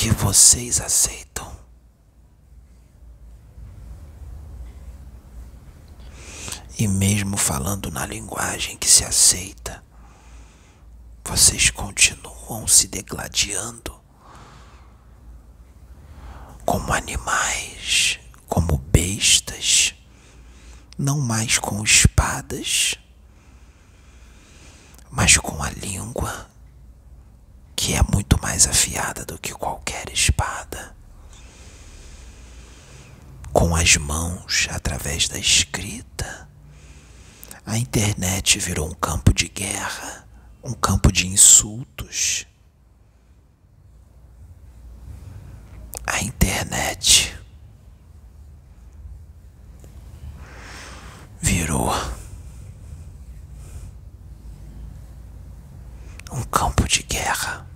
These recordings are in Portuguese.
que vocês aceitam. E mesmo falando na linguagem que se aceita, vocês continuam se degladiando como animais, como bestas, não mais com espadas, mas com a língua que é muito mais afiada do que qualquer espada. Com as mãos através da escrita a internet virou um campo de guerra, um campo de insultos. A internet virou um campo de guerra.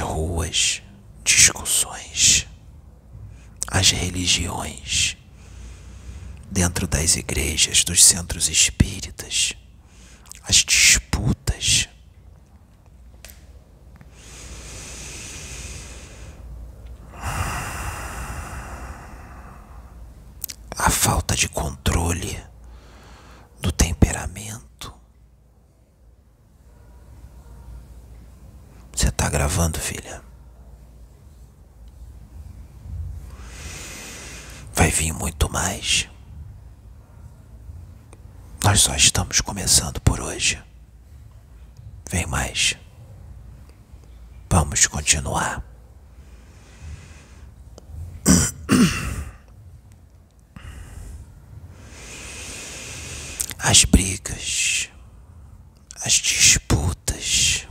As ruas, discussões as religiões, dentro das igrejas, dos centros espíritas, as disputas. A falta de controle do temperamento. Você tá gravando, filha? vai vir muito mais. Nós só estamos começando por hoje. Vem mais. Vamos continuar. As brigas, as disputas,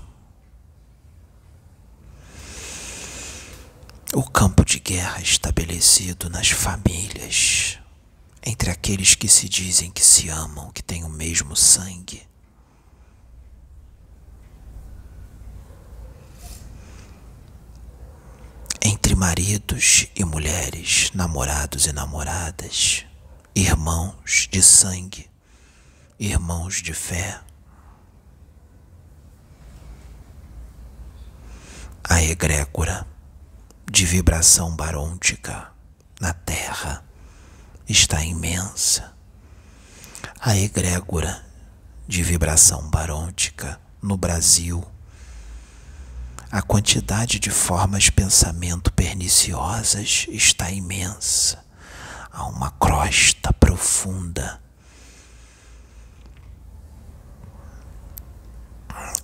o campo de guerra estabelecido nas famílias, entre aqueles que se dizem que se amam, que têm o mesmo sangue. Entre maridos e mulheres, namorados e namoradas, irmãos de sangue, irmãos de fé. A egrégora de vibração barôntica na Terra está imensa. A egrégora de vibração barôntica no Brasil, a quantidade de formas pensamento perniciosas está imensa. Há uma crosta profunda.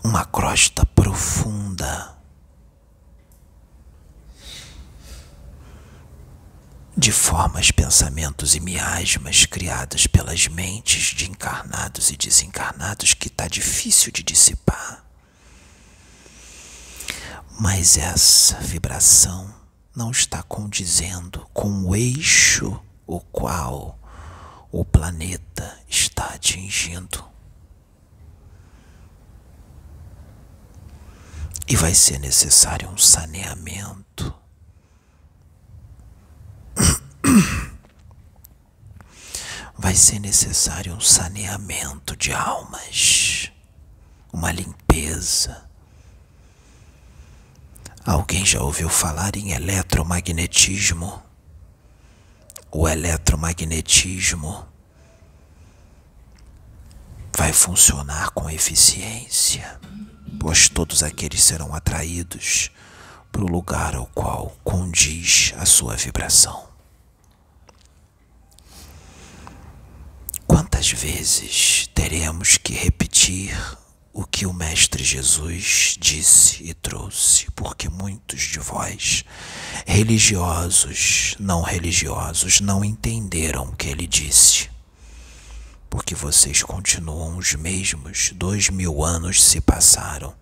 Uma crosta profunda de formas, pensamentos e miasmas criadas pelas mentes de encarnados e desencarnados que está difícil de dissipar. Mas essa vibração não está condizendo com o eixo o qual o planeta está atingindo. E vai ser necessário um saneamento vai ser necessário um saneamento de almas, uma limpeza. Alguém já ouviu falar em eletromagnetismo? O eletromagnetismo vai funcionar com eficiência, pois todos aqueles serão atraídos para o lugar ao qual condiz a sua vibração. Quantas vezes teremos que repetir o que o Mestre Jesus disse e trouxe? Porque muitos de vós, religiosos, não religiosos, não entenderam o que ele disse. Porque vocês continuam os mesmos, dois mil anos se passaram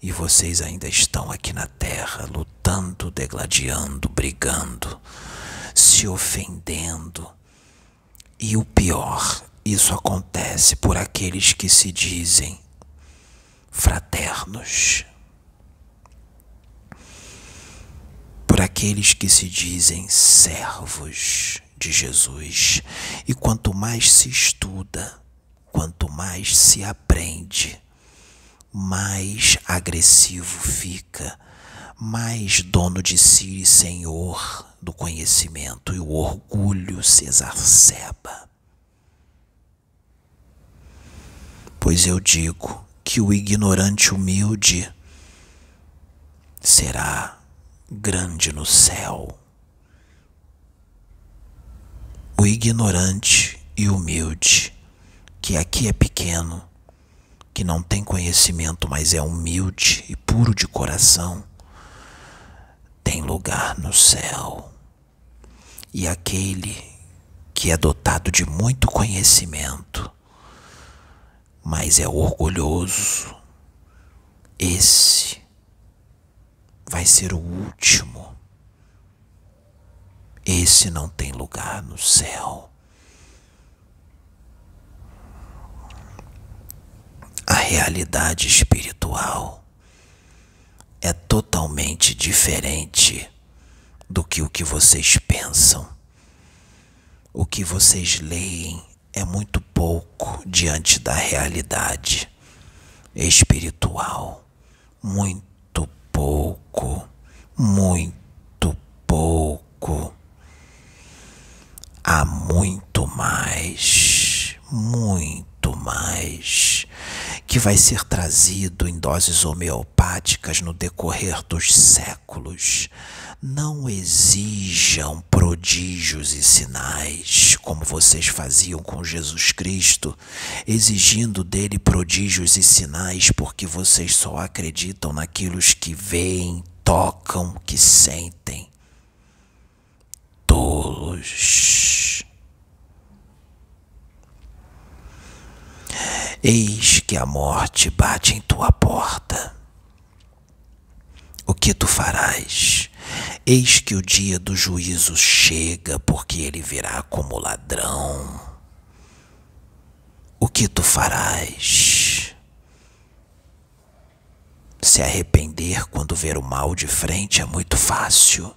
e vocês ainda estão aqui na terra lutando, degladiando, brigando, se ofendendo e o pior, isso acontece por aqueles que se dizem fraternos. Por aqueles que se dizem servos de Jesus. E quanto mais se estuda, quanto mais se aprende, mais agressivo fica, mais dono de si e senhor do conhecimento e o orgulho se exacerba. Pois eu digo que o ignorante humilde será grande no céu. O ignorante e humilde, que aqui é pequeno, que não tem conhecimento, mas é humilde e puro de coração, tem lugar no céu. E aquele que é dotado de muito conhecimento, mas é orgulhoso, esse vai ser o último. Esse não tem lugar no céu. A realidade espiritual é totalmente diferente do que o que vocês pensam. O que vocês leem é muito pouco diante da realidade espiritual. Muito pouco, muito pouco. Há muito mais, muito mais que vai ser trazido em doses homeopáticas no decorrer dos séculos. Não exijam prodígios e sinais, como vocês faziam com Jesus Cristo, exigindo dele prodígios e sinais porque vocês só acreditam naqueles que veem, tocam, que sentem. Tolos. Eis que a morte bate em tua porta. O que tu farás? Eis que o dia do juízo chega, porque ele virá como ladrão. O que tu farás? Se arrepender quando ver o mal de frente é muito fácil.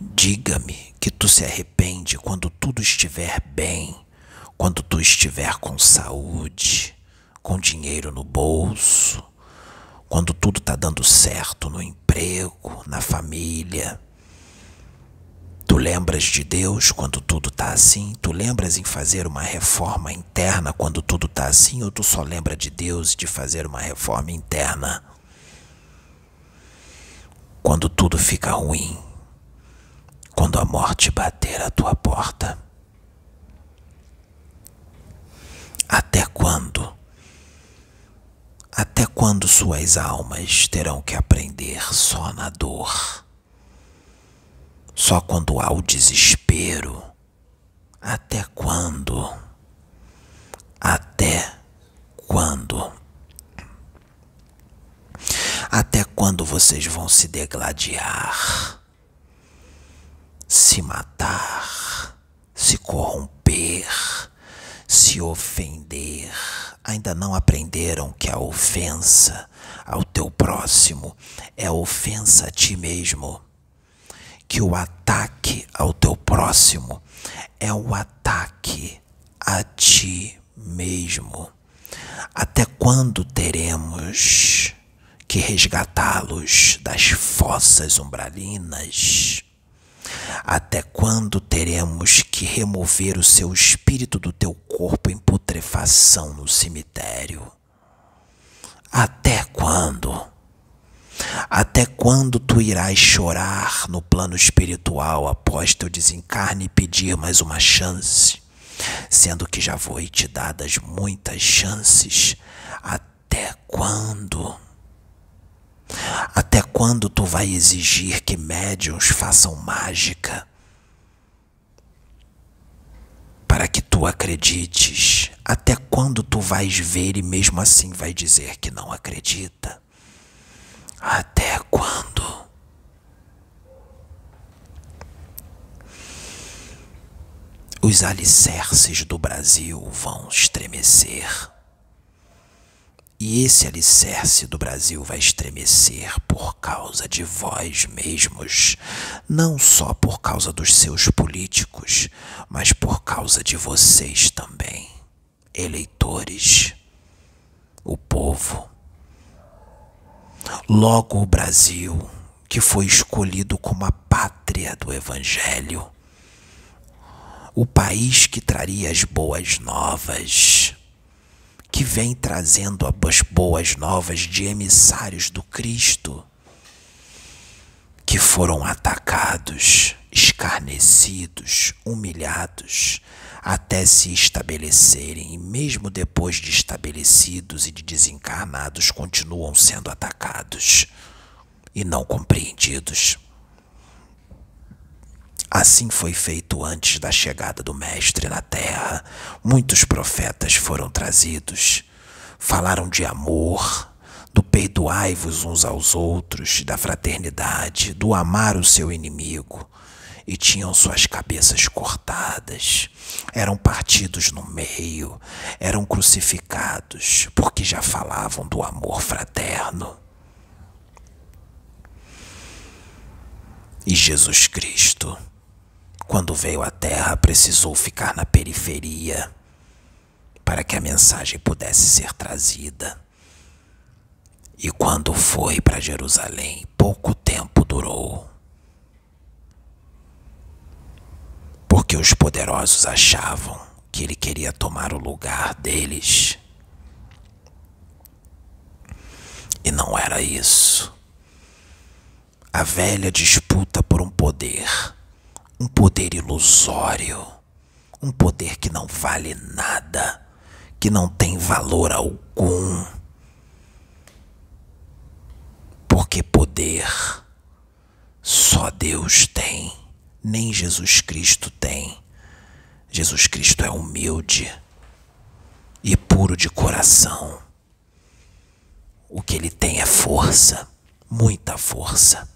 Diga-me que tu se arrepende quando tudo estiver bem quando tu estiver com saúde, com dinheiro no bolso, quando tudo está dando certo no emprego, na família. Tu lembras de Deus quando tudo está assim? Tu lembras em fazer uma reforma interna quando tudo está assim? Ou tu só lembra de Deus de fazer uma reforma interna? Quando tudo fica ruim, quando a morte bater à tua porta. Até quando? Até quando suas almas terão que aprender só na dor? Só quando há o desespero? Até quando? Até quando? Até quando vocês vão se degladiar, se matar, se corromper? Se ofender. Ainda não aprenderam que a ofensa ao teu próximo é ofensa a ti mesmo. Que o ataque ao teu próximo é o ataque a ti mesmo. Até quando teremos que resgatá-los das fossas umbralinas? Até quando teremos que remover o seu espírito do teu corpo em putrefação no cemitério? Até quando? Até quando tu irás chorar no plano espiritual após teu desencarne e pedir mais uma chance, sendo que já foi te dadas muitas chances? Até quando? Até quando tu vai exigir que médiums façam mágica? Para que tu acredites, até quando tu vais ver e mesmo assim vai dizer que não acredita? Até quando? Os alicerces do Brasil vão estremecer. E esse alicerce do Brasil vai estremecer por causa de vós mesmos, não só por causa dos seus políticos, mas por causa de vocês também. eleitores, o povo. Logo o Brasil, que foi escolhido como a pátria do Evangelho, o país que traria as boas novas, que vem trazendo as boas novas de emissários do Cristo, que foram atacados, escarnecidos, humilhados, até se estabelecerem, e mesmo depois de estabelecidos e de desencarnados, continuam sendo atacados e não compreendidos. Assim foi feito antes da chegada do Mestre na terra. Muitos profetas foram trazidos. Falaram de amor, do perdoai-vos uns aos outros, da fraternidade, do amar o seu inimigo. E tinham suas cabeças cortadas, eram partidos no meio, eram crucificados, porque já falavam do amor fraterno. E Jesus Cristo quando veio à Terra, precisou ficar na periferia para que a mensagem pudesse ser trazida. E quando foi para Jerusalém, pouco tempo durou. Porque os poderosos achavam que ele queria tomar o lugar deles. E não era isso. A velha disputa por um poder um poder ilusório, um poder que não vale nada, que não tem valor algum. Porque poder só Deus tem, nem Jesus Cristo tem. Jesus Cristo é humilde e puro de coração. O que ele tem é força, muita força.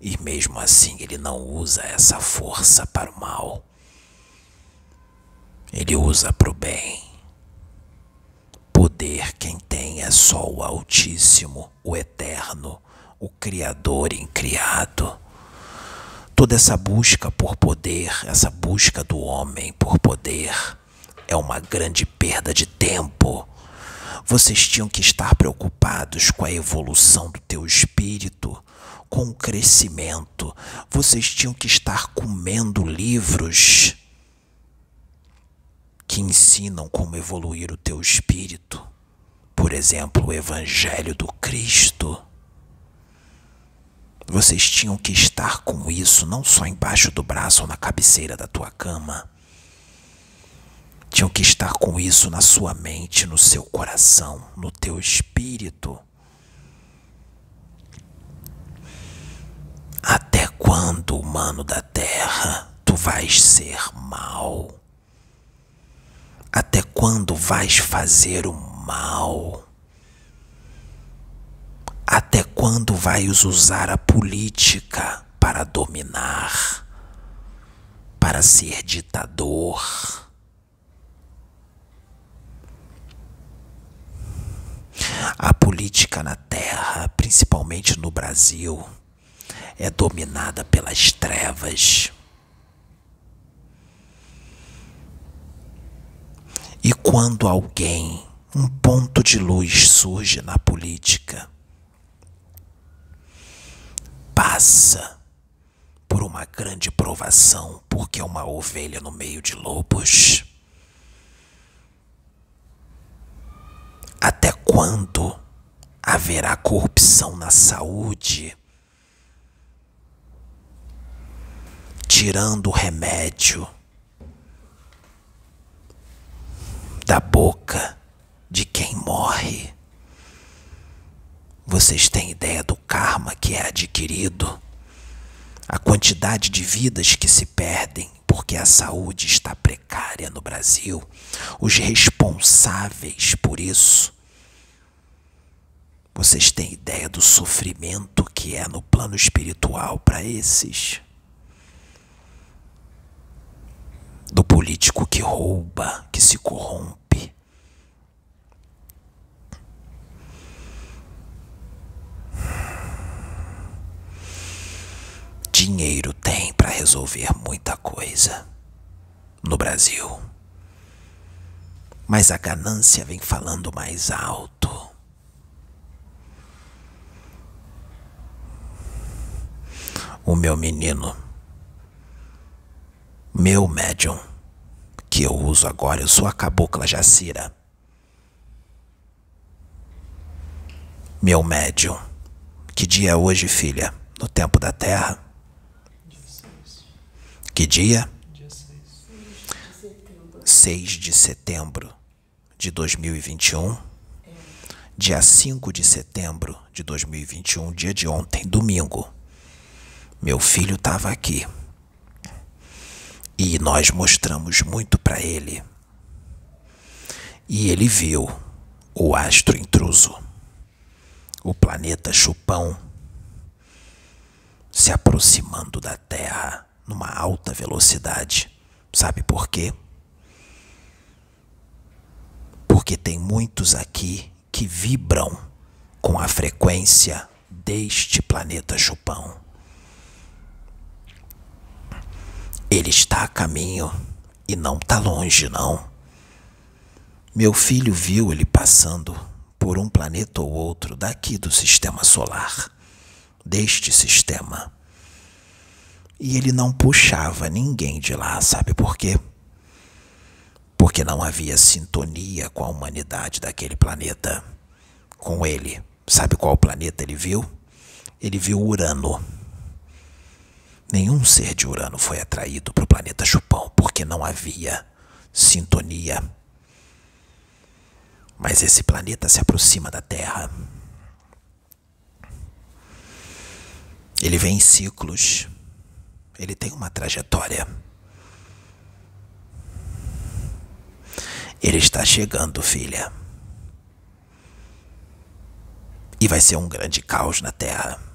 E mesmo assim ele não usa essa força para o mal. Ele usa para o bem. Poder quem tem é só o Altíssimo, o Eterno, o Criador incriado. Toda essa busca por poder, essa busca do homem por poder, é uma grande perda de tempo. Vocês tinham que estar preocupados com a evolução do teu espírito, com o crescimento. Vocês tinham que estar comendo livros que ensinam como evoluir o teu espírito. Por exemplo, o Evangelho do Cristo. Vocês tinham que estar com isso não só embaixo do braço ou na cabeceira da tua cama. Tinham que estar com isso na sua mente, no seu coração, no teu espírito. Até quando, humano da terra, tu vais ser mal? Até quando vais fazer o mal? Até quando vais usar a política para dominar, para ser ditador? A política na Terra, principalmente no Brasil, é dominada pelas trevas. E quando alguém, um ponto de luz surge na política, passa por uma grande provação porque é uma ovelha no meio de lobos. Até quando haverá corrupção na saúde? Tirando o remédio da boca de quem morre. Vocês têm ideia do karma que é adquirido? A quantidade de vidas que se perdem porque a saúde está precária no Brasil. Os responsáveis por isso. Vocês têm ideia do sofrimento que é no plano espiritual para esses? Do político que rouba, que se corrompe. Dinheiro tem para resolver muita coisa no Brasil. Mas a ganância vem falando mais alto. O meu menino, meu médium, que eu uso agora, eu sou a cabocla Jacira. Meu médium, que dia é hoje, filha? No tempo da Terra? Que dia? 6 de setembro de 2021. Dia 5 de setembro de 2021, dia de ontem, domingo. Meu filho estava aqui. E nós mostramos muito para ele. E ele viu o astro intruso, o planeta Chupão, se aproximando da Terra numa alta velocidade. Sabe por quê? porque tem muitos aqui que vibram com a frequência deste planeta chupão. Ele está a caminho e não está longe, não. Meu filho viu ele passando por um planeta ou outro daqui do sistema solar, deste sistema. E ele não puxava ninguém de lá, sabe por quê? porque não havia sintonia com a humanidade daquele planeta. Com ele. Sabe qual planeta ele viu? Ele viu Urano. Nenhum ser de Urano foi atraído para o planeta Chupão porque não havia sintonia. Mas esse planeta se aproxima da Terra. Ele vem em ciclos. Ele tem uma trajetória. Ele está chegando, filha. E vai ser um grande caos na Terra.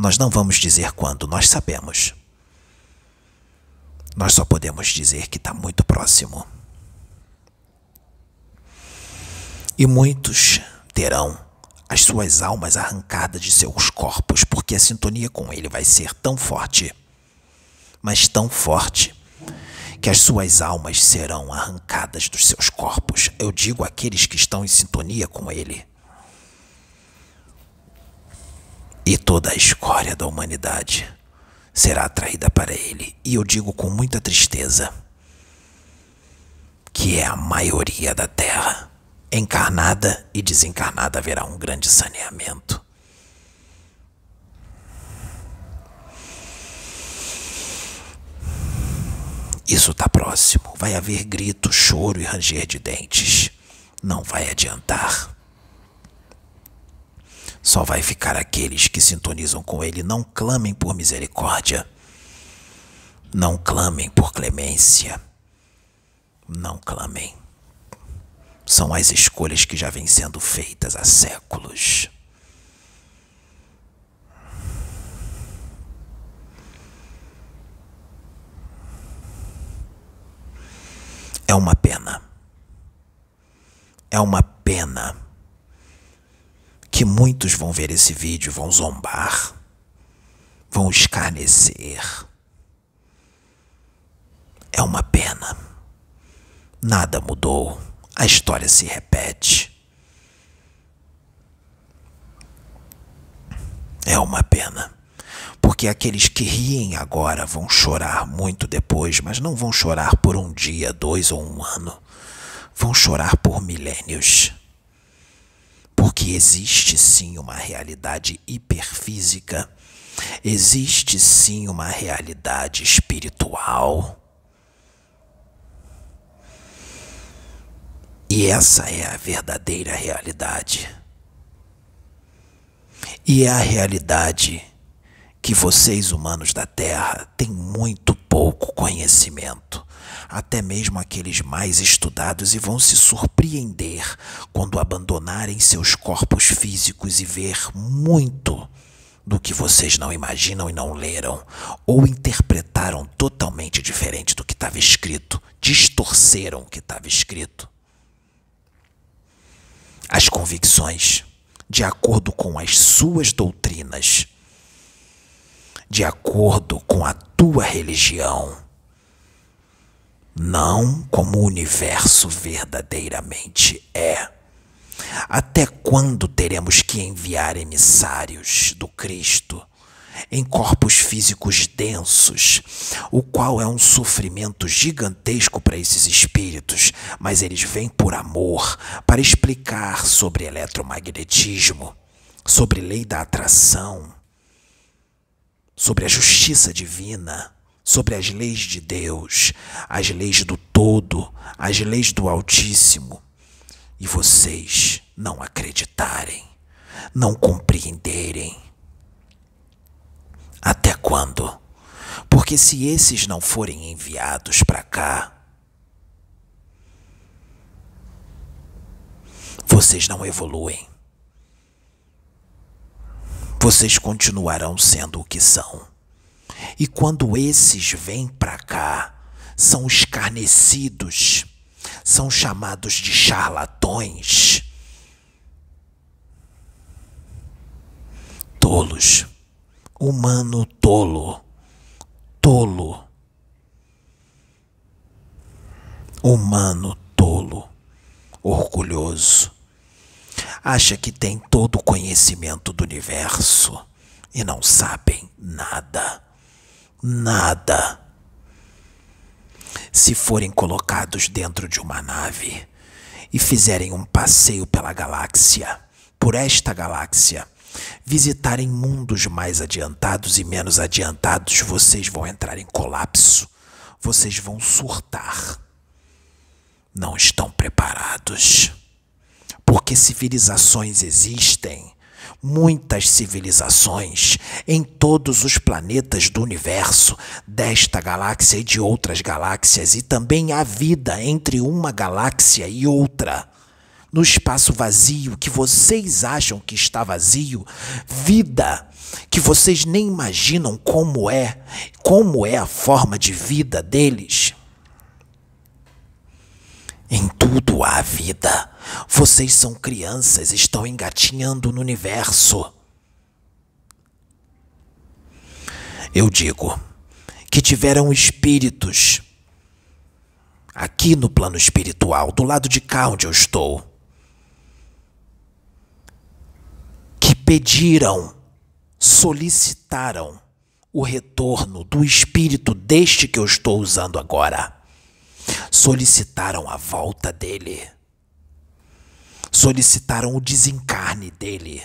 Nós não vamos dizer quando, nós sabemos. Nós só podemos dizer que está muito próximo. E muitos terão as suas almas arrancadas de seus corpos, porque a sintonia com ele vai ser tão forte, mas tão forte, que as suas almas serão arrancadas dos seus corpos. Eu digo aqueles que estão em sintonia com Ele. E toda a escória da humanidade será atraída para Ele. E eu digo com muita tristeza que é a maioria da Terra. Encarnada e desencarnada haverá um grande saneamento. Isso está próximo. Vai haver grito, choro e ranger de dentes. Não vai adiantar. Só vai ficar aqueles que sintonizam com ele. Não clamem por misericórdia. Não clamem por clemência. Não clamem. São as escolhas que já vêm sendo feitas há séculos. É uma pena. É uma pena que muitos vão ver esse vídeo, vão zombar, vão escarnecer. É uma pena. Nada mudou. A história se repete. É uma pena porque aqueles que riem agora vão chorar muito depois, mas não vão chorar por um dia, dois ou um ano. Vão chorar por milênios. Porque existe sim uma realidade hiperfísica, existe sim uma realidade espiritual. E essa é a verdadeira realidade. E é a realidade que vocês, humanos da Terra, têm muito pouco conhecimento. Até mesmo aqueles mais estudados e vão se surpreender quando abandonarem seus corpos físicos e ver muito do que vocês não imaginam e não leram, ou interpretaram totalmente diferente do que estava escrito, distorceram o que estava escrito. As convicções, de acordo com as suas doutrinas, de acordo com a tua religião. Não como o universo verdadeiramente é. Até quando teremos que enviar emissários do Cristo em corpos físicos densos, o qual é um sofrimento gigantesco para esses espíritos, mas eles vêm por amor para explicar sobre eletromagnetismo, sobre lei da atração, sobre a justiça divina, sobre as leis de Deus, as leis do todo, as leis do Altíssimo, e vocês não acreditarem, não compreenderem até quando? Porque se esses não forem enviados para cá, vocês não evoluem. Vocês continuarão sendo o que são. E quando esses vêm para cá, são escarnecidos, são chamados de charlatões, tolos humano tolo, tolo, humano tolo, orgulhoso, acha que tem todo o conhecimento do universo e não sabem nada, nada. Se forem colocados dentro de uma nave e fizerem um passeio pela galáxia, por esta galáxia, visitarem mundos mais adiantados e menos adiantados, vocês vão entrar em colapso, vocês vão surtar. Não estão preparados. Porque civilizações existem, muitas civilizações, em todos os planetas do universo, desta galáxia e de outras galáxias, e também há vida entre uma galáxia e outra no espaço vazio que vocês acham que está vazio, vida que vocês nem imaginam como é, como é a forma de vida deles. Em tudo há vida. Vocês são crianças, estão engatinhando no universo. Eu digo que tiveram espíritos aqui no plano espiritual, do lado de cá onde eu estou pediram, solicitaram o retorno do espírito deste que eu estou usando agora. Solicitaram a volta dele. Solicitaram o desencarne dele.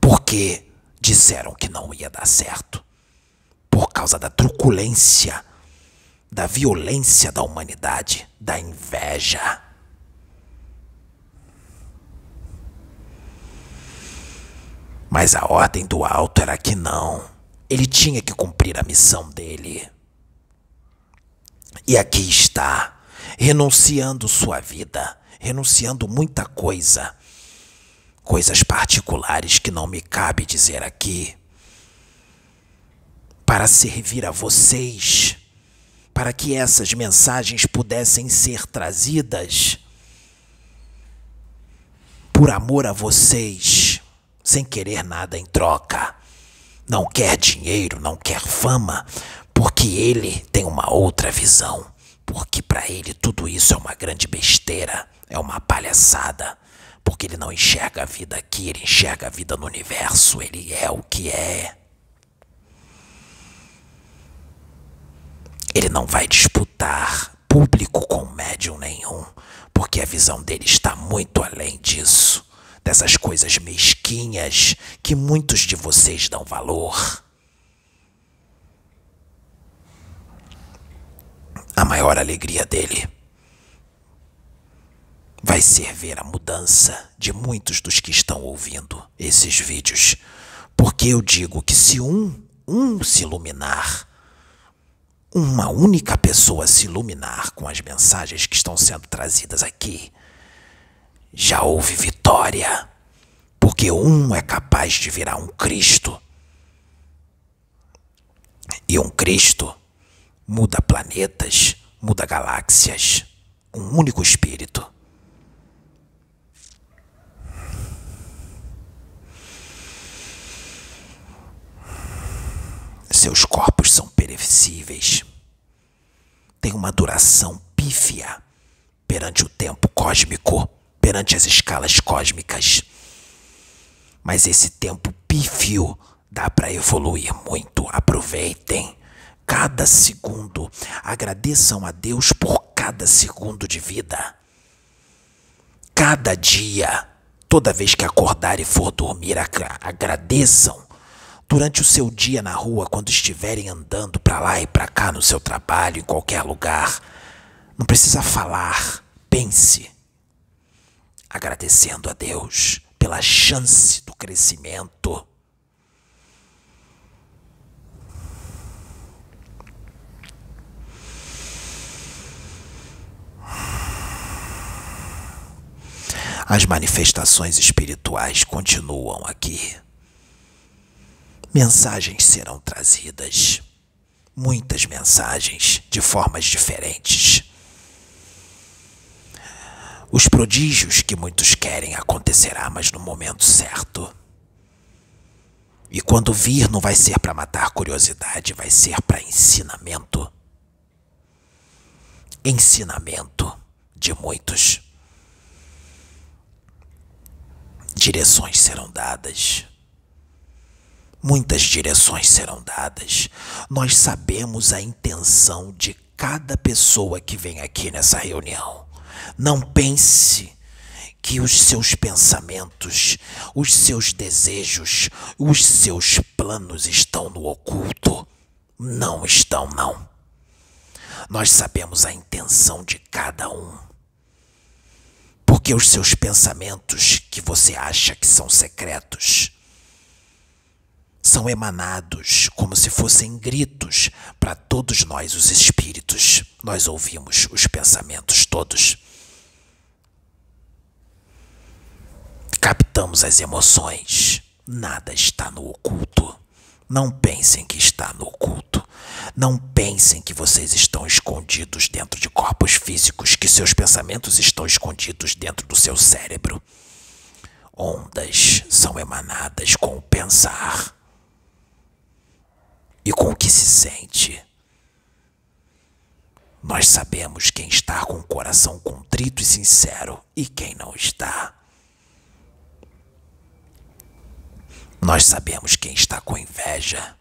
Porque disseram que não ia dar certo. Por causa da truculência, da violência da humanidade, da inveja. Mas a ordem do alto era que não. Ele tinha que cumprir a missão dele. E aqui está, renunciando sua vida, renunciando muita coisa, coisas particulares que não me cabe dizer aqui, para servir a vocês, para que essas mensagens pudessem ser trazidas por amor a vocês sem querer nada em troca. Não quer dinheiro, não quer fama, porque ele tem uma outra visão. Porque para ele tudo isso é uma grande besteira, é uma palhaçada. Porque ele não enxerga a vida aqui, ele enxerga a vida no universo, ele é o que é. Ele não vai disputar público com médium nenhum, porque a visão dele está muito além disso dessas coisas mesquinhas que muitos de vocês dão valor. A maior alegria dele vai ser ver a mudança de muitos dos que estão ouvindo esses vídeos. Porque eu digo que se um, um se iluminar, uma única pessoa se iluminar com as mensagens que estão sendo trazidas aqui, já houve vitória, porque um é capaz de virar um Cristo. E um Cristo muda planetas, muda galáxias, um único espírito. Seus corpos são perecíveis. Têm uma duração pífia perante o tempo cósmico, perante as escalas cósmicas. Mas esse tempo pífio dá para evoluir muito. Aproveitem cada segundo. Agradeçam a Deus por cada segundo de vida. Cada dia, toda vez que acordar e for dormir, agradeçam. Durante o seu dia na rua, quando estiverem andando para lá e para cá no seu trabalho, em qualquer lugar, não precisa falar, pense. Agradecendo a Deus pela chance do crescimento As manifestações espirituais continuam aqui. Mensagens serão trazidas. Muitas mensagens de formas diferentes. Os prodígios que muitos querem acontecerá, mas no momento certo. E quando vir, não vai ser para matar curiosidade, vai ser para ensinamento. Ensinamento de muitos. direções serão dadas. Muitas direções serão dadas. Nós sabemos a intenção de cada pessoa que vem aqui nessa reunião. Não pense que os seus pensamentos, os seus desejos, os seus planos estão no oculto. Não estão, não. Nós sabemos a intenção de cada um. Porque os seus pensamentos, que você acha que são secretos, são emanados como se fossem gritos para todos nós, os espíritos. Nós ouvimos os pensamentos todos. Captamos as emoções. Nada está no oculto. Não pensem que está no oculto. Não pensem que vocês estão escondidos dentro de corpos físicos, que seus pensamentos estão escondidos dentro do seu cérebro. Ondas são emanadas com o pensar e com o que se sente. Nós sabemos quem está com o coração contrito e sincero e quem não está. Nós sabemos quem está com inveja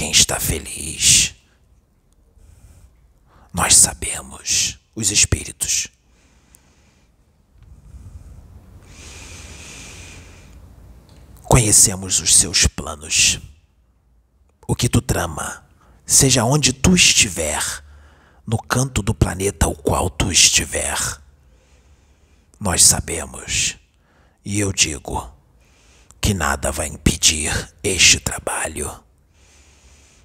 quem está feliz. Nós sabemos, os espíritos. Conhecemos os seus planos. O que tu trama, seja onde tu estiver, no canto do planeta ao qual tu estiver. Nós sabemos, e eu digo, que nada vai impedir este trabalho.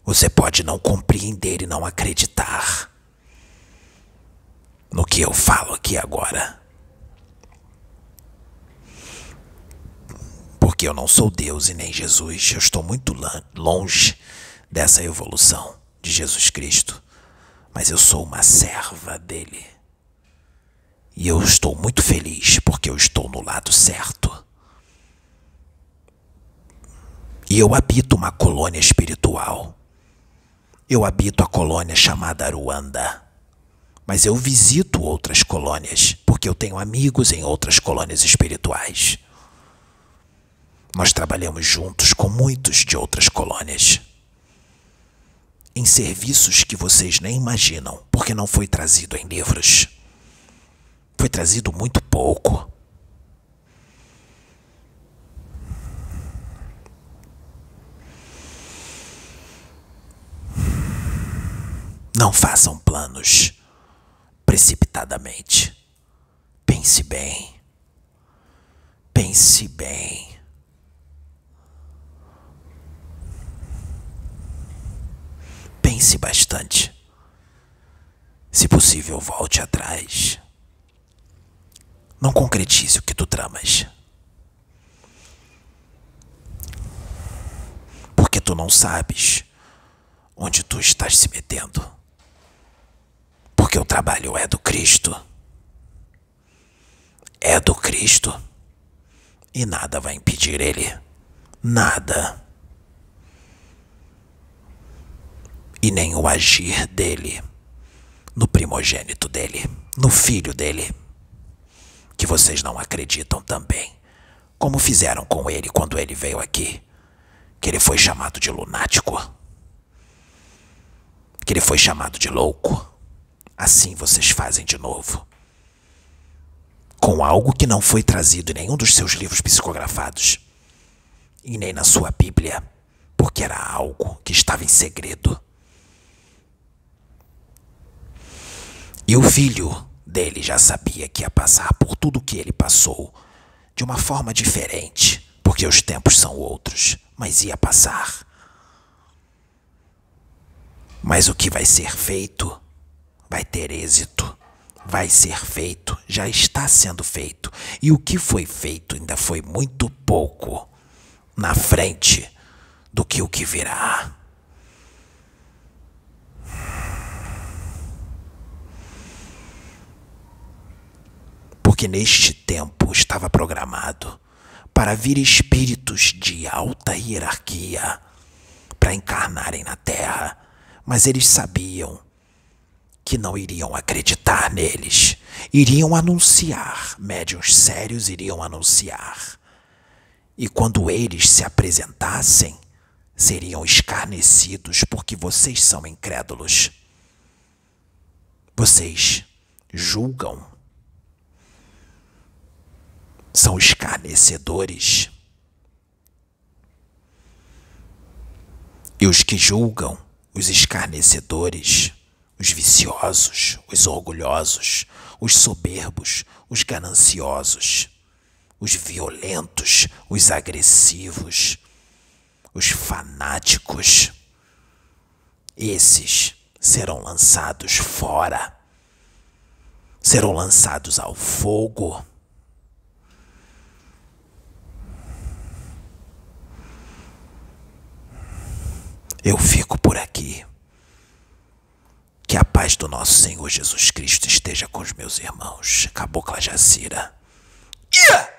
Você pode não compreender e não acreditar no que eu falo aqui agora. Eu não sou Deus e nem Jesus, eu estou muito longe dessa evolução de Jesus Cristo, mas eu sou uma serva dele. E eu estou muito feliz porque eu estou no lado certo. E eu habito uma colônia espiritual eu habito a colônia chamada Ruanda. Mas eu visito outras colônias, porque eu tenho amigos em outras colônias espirituais. Nós trabalhamos juntos com muitos de outras colônias. Em serviços que vocês nem imaginam, porque não foi trazido em livros. Foi trazido muito pouco. Não façam planos precipitadamente. Pense bem. Pense bem. Pense bastante. Se possível, volte atrás. Não concretize o que tu tramas. Porque tu não sabes onde tu estás se metendo porque o trabalho é do Cristo. É do Cristo. E nada vai impedir ele. Nada. E nem o agir dele no primogênito dele, no filho dele, que vocês não acreditam também, como fizeram com ele quando ele veio aqui, que ele foi chamado de lunático, que ele foi chamado de louco. Assim vocês fazem de novo. Com algo que não foi trazido em nenhum dos seus livros psicografados, e nem na sua Bíblia, porque era algo que estava em segredo. E o filho dele já sabia que ia passar por tudo que ele passou, de uma forma diferente, porque os tempos são outros, mas ia passar. Mas o que vai ser feito vai ter êxito. Vai ser feito, já está sendo feito. E o que foi feito ainda foi muito pouco na frente do que o que virá. Porque neste tempo estava programado para vir espíritos de alta hierarquia para encarnarem na Terra, mas eles sabiam que não iriam acreditar neles, iriam anunciar, médiuns sérios iriam anunciar. E quando eles se apresentassem, seriam escarnecidos porque vocês são incrédulos. Vocês julgam. São escarnecedores. E os que julgam, os escarnecedores, os viciosos, os orgulhosos, os soberbos, os gananciosos, os violentos, os agressivos, os fanáticos, esses serão lançados fora, serão lançados ao fogo. Eu fico por aqui. Que a paz do nosso Senhor Jesus Cristo esteja com os meus irmãos. Cabocla Jacira. Yeah!